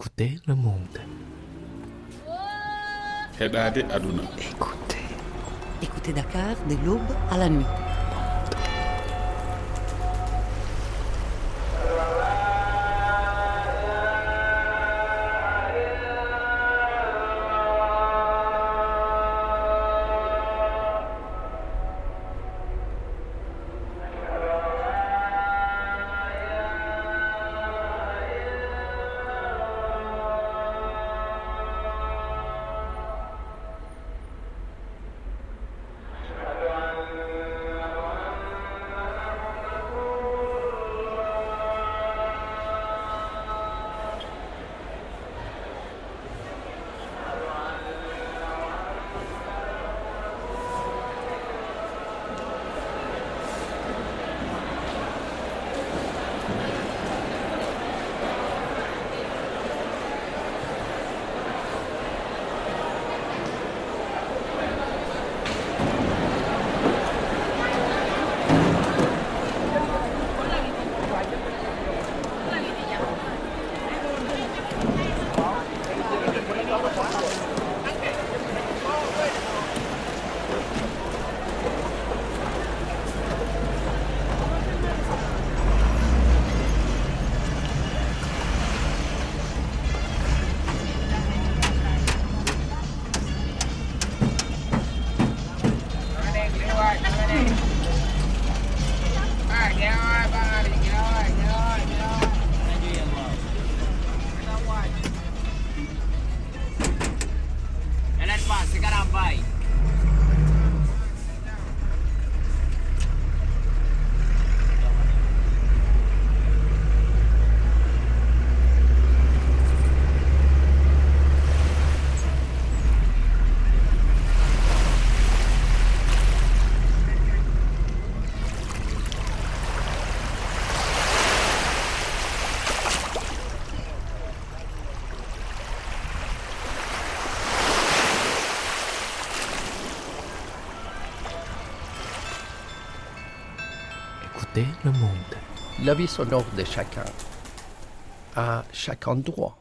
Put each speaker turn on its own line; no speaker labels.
Écoutez le monde.
heɗade aduna
Écoutez.
Écoutez Dakar de l'aube à la nuit.
Le monde.
La vie sonore de chacun, à chaque endroit.